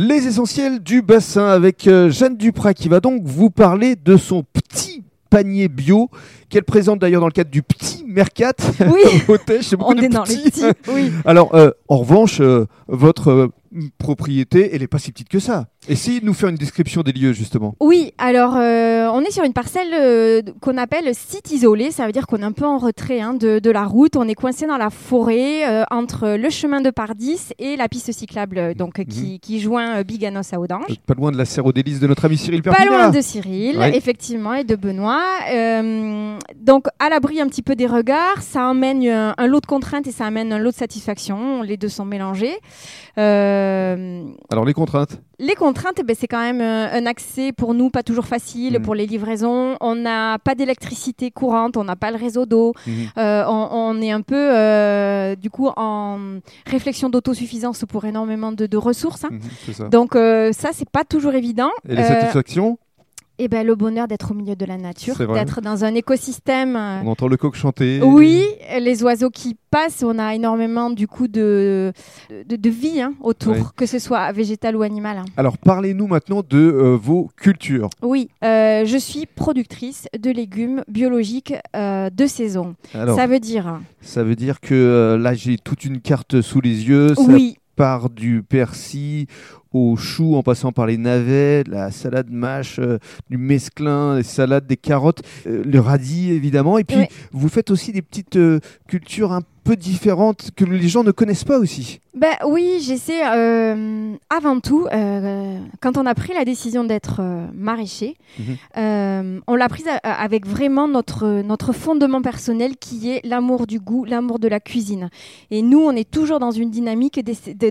Les essentiels du bassin avec euh, Jeanne Duprat qui va donc vous parler de son petit panier bio qu'elle présente d'ailleurs dans le cadre du petit Mercat Oui. au Tèche. Beaucoup On de est dans les petits. petits. Oui. Alors, euh, en revanche, euh, votre euh, propriété, elle n'est pas si petite que ça. Essayez de nous faire une description des lieux, justement. Oui, alors euh, on est sur une parcelle euh, qu'on appelle site isolé, ça veut dire qu'on est un peu en retrait hein, de, de la route, on est coincé dans la forêt euh, entre le chemin de Pardis et la piste cyclable euh, donc, qui, qui joint euh, Biganos à Audange. Euh, Pas loin de la serre aux délices de notre ami Cyril Pas Perpignan. loin de Cyril, Ouais. effectivement, et de Benoît. Euh, donc, à l'abri un petit peu des regards, ça emmène un, un lot de contraintes et ça amène un lot de satisfaction. Les deux sont mélangés. Euh, Alors, les contraintes les contraintes, eh ben, c'est quand même euh, un accès pour nous pas toujours facile Mhm. pour les livraisons. On n'a pas d'électricité courante, on n'a pas le réseau d'eau. Mhm. Euh, on, on est un peu, euh, du coup, en réflexion d'autosuffisance pour énormément de, de ressources. hein. Mhm, C'est ça. Donc euh, ça, c'est pas toujours évident. Et les Euh, satisfactions eh ben, le bonheur d'être au milieu de la nature, d'être dans un écosystème. euh, On entend le coq chanter. Oui, les oiseaux qui passent, on a énormément du coup de, de, de vie hein, autour, que ce soit végétal ou animal. hein. Alors, parlez-nous maintenant de euh, vos cultures. Oui, euh, je suis productrice de légumes biologiques euh, de saison. Alors, Ça veut dire, ça veut dire que là, j'ai toute une carte sous les yeux. Ça oui, part du persil au chou en passant par les navets, la salade mâche, euh, du mesclin, les salades, des carottes, euh, le radis évidemment. Et puis Ouais. vous faites aussi des petites euh, cultures un peu différentes que les gens ne connaissent pas aussi. Ben oui, j'essaie. avant tout, quand on a pris la décision d'être maraîcher, Mhm. on l'a prise avec vraiment notre notre fondement personnel qui est l'amour du goût, l'amour de la cuisine. Et nous, on est toujours dans une dynamique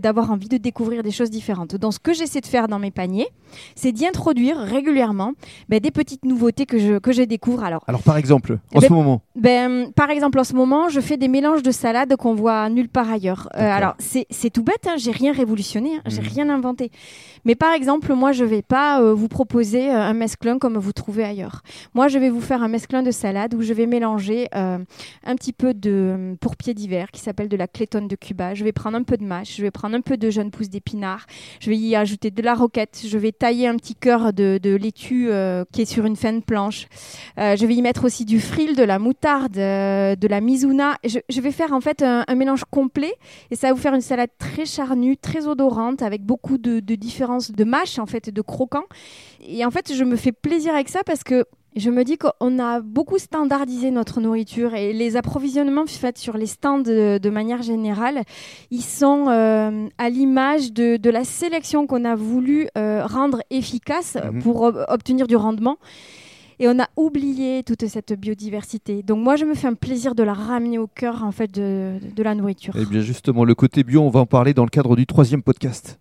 d'avoir envie de découvrir des choses différentes. Donc, ce que j'essaie de faire dans mes paniers, c'est d'y introduire régulièrement ben, des petites nouveautés que je que je découvre. Alors, Alors par exemple, en Eh ben, ce moment, ben, par exemple, en ce moment, je fais des mélanges de salades qu'on voit nulle part ailleurs. Euh, alors, c'est tout bête, hein, j'ai rien révolutionné, hein, j'ai Mhm. rien inventé. Mais par exemple, moi, je vais pas euh, vous proposer euh, un mesclun comme vous trouvez ailleurs. Moi, je vais vous faire un mesclun de salade où je vais mélanger euh, un petit peu de pourpier d'hiver qui s'appelle de la clétonne de Cuba. Je vais prendre un peu de mâche, je vais prendre un peu de jeune pousse d'épinards, je vais ajouter de la roquette, je vais tailler un petit cœur de, laitue euh, qui est sur une fin de planche. Euh, je vais y mettre aussi du fril, de la moutarde, euh, de la misouna. Je, je vais faire en fait un, mélange complet et ça va vous faire une salade très charnue, très odorante, avec beaucoup de, de différences de mâche en fait, de croquants. Et en fait, je me fais plaisir avec ça parce que je me dis qu'on a beaucoup standardisé notre nourriture et les approvisionnements faits sur les stands de, de manière générale, ils sont euh, à l'image de, de la sélection qu'on a voulu euh, rendre efficace Mhm. pour ob- obtenir du rendement. Et on a oublié toute cette biodiversité. Donc moi, je me fais un plaisir de la ramener au cœur en fait de, de la nourriture. eh bien justement, le côté bio, on va en parler dans le cadre du troisième podcast.